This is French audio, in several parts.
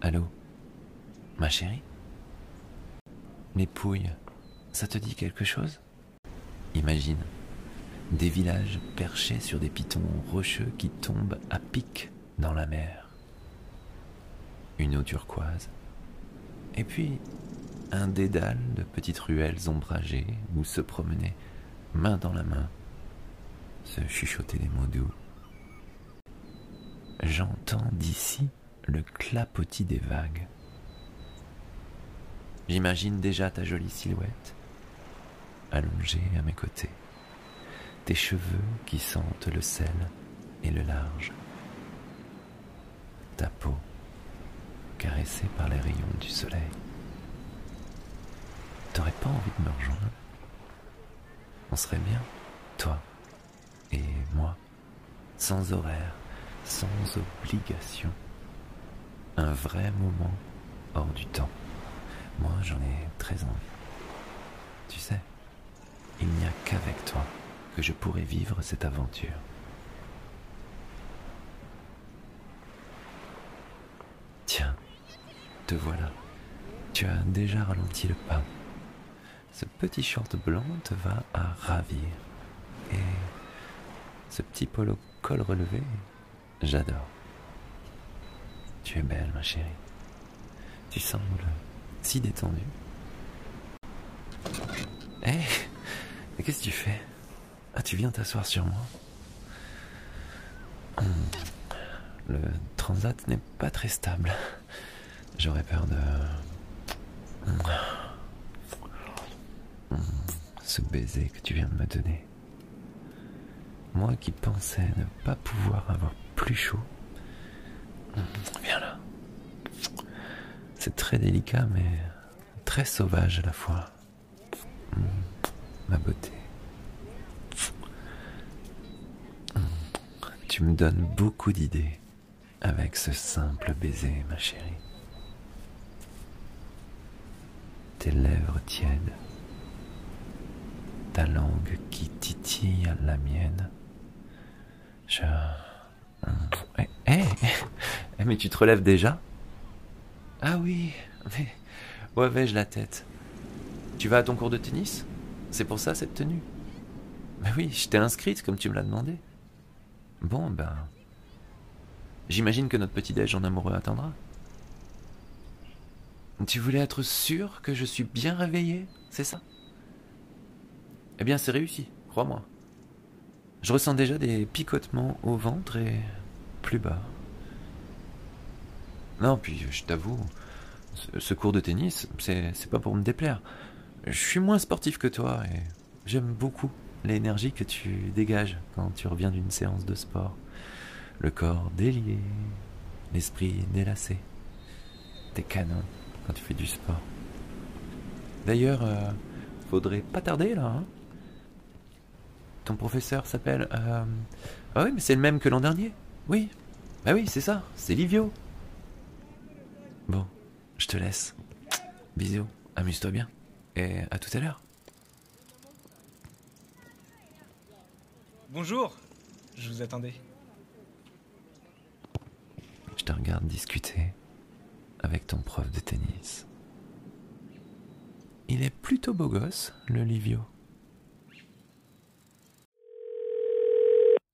Allô Ma chérie? Les pouilles, ça te dit quelque chose? Imagine des villages perchés sur des pitons rocheux qui tombent à pic dans la mer. Une eau turquoise. Et puis un dédale de petites ruelles ombragées où se promenaient, main dans la main, se chuchoter des mots doux. J'entends d'ici le clapotis des vagues. J'imagine déjà ta jolie silhouette, allongée à mes côtés, tes cheveux qui sentent le sel et le large, ta peau caressée par les rayons du soleil. T'aurais pas envie de me rejoindre? On serait bien, toi et moi, sans horaire, sans obligation. Un vrai moment hors du temps. Moi, j'en ai très envie. Tu sais, il n'y a qu'avec toi que je pourrais vivre cette aventure. Tiens, te voilà. Tu as déjà ralenti le pas. Ce petit short blanc te va à ravir. Et ce petit polo col relevé, j'adore. Tu es belle, ma chérie. Tu sembles si détendue. Hé Mais qu'est-ce que tu fais? Ah, tu viens t'asseoir sur moi? Hmm. Le transat n'est pas très stable. J'aurais peur de... Hmm. Ce baiser que tu viens de me donner. Moi qui pensais ne pas pouvoir avoir plus chaud. Viens là. C'est très délicat, mais très sauvage à la fois. Ma beauté. Tu me donnes beaucoup d'idées avec ce simple baiser, ma chérie. Tes lèvres tièdes, ta langue qui titille la mienne. Je... Hé, mais tu te relèves déjà? Ah oui, mais où avais-je la tête? Tu vas à ton cours de tennis? C'est pour ça cette tenue? Mais oui, je t'ai inscrite comme tu me l'as demandé. Bon, ben... J'imagine que notre petit-déj en amoureux attendra. Tu voulais être sûr que je suis bien réveillé, c'est ça? Eh bien, c'est réussi, crois-moi. Je ressens déjà des picotements au ventre et plus bas. Non, puis je t'avoue, ce cours de tennis, c'est pas pour me déplaire. Je suis moins sportif que toi et j'aime beaucoup l'énergie que tu dégages quand tu reviens d'une séance de sport. Le corps délié, l'esprit délacé. T'es canon quand tu fais du sport. D'ailleurs, euh, faudrait pas tarder là, hein ton professeur s'appelle. Euh... Ah oui, mais c'est le même que l'an dernier. Oui. Bah oui, c'est ça. C'est Livio. Bon, je te laisse. Bisous. Amuse-toi bien. Et à tout à l'heure. Bonjour. Je vous attendais. Je te regarde discuter avec ton prof de tennis. Il est plutôt beau gosse, le Livio.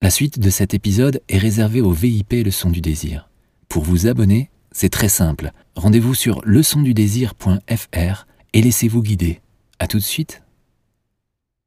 La suite de cet épisode est réservée au VIP Le Son du Désir. Pour vous abonner, c'est très simple. Rendez-vous sur leçondudésir.fr et laissez-vous guider. À tout de suite.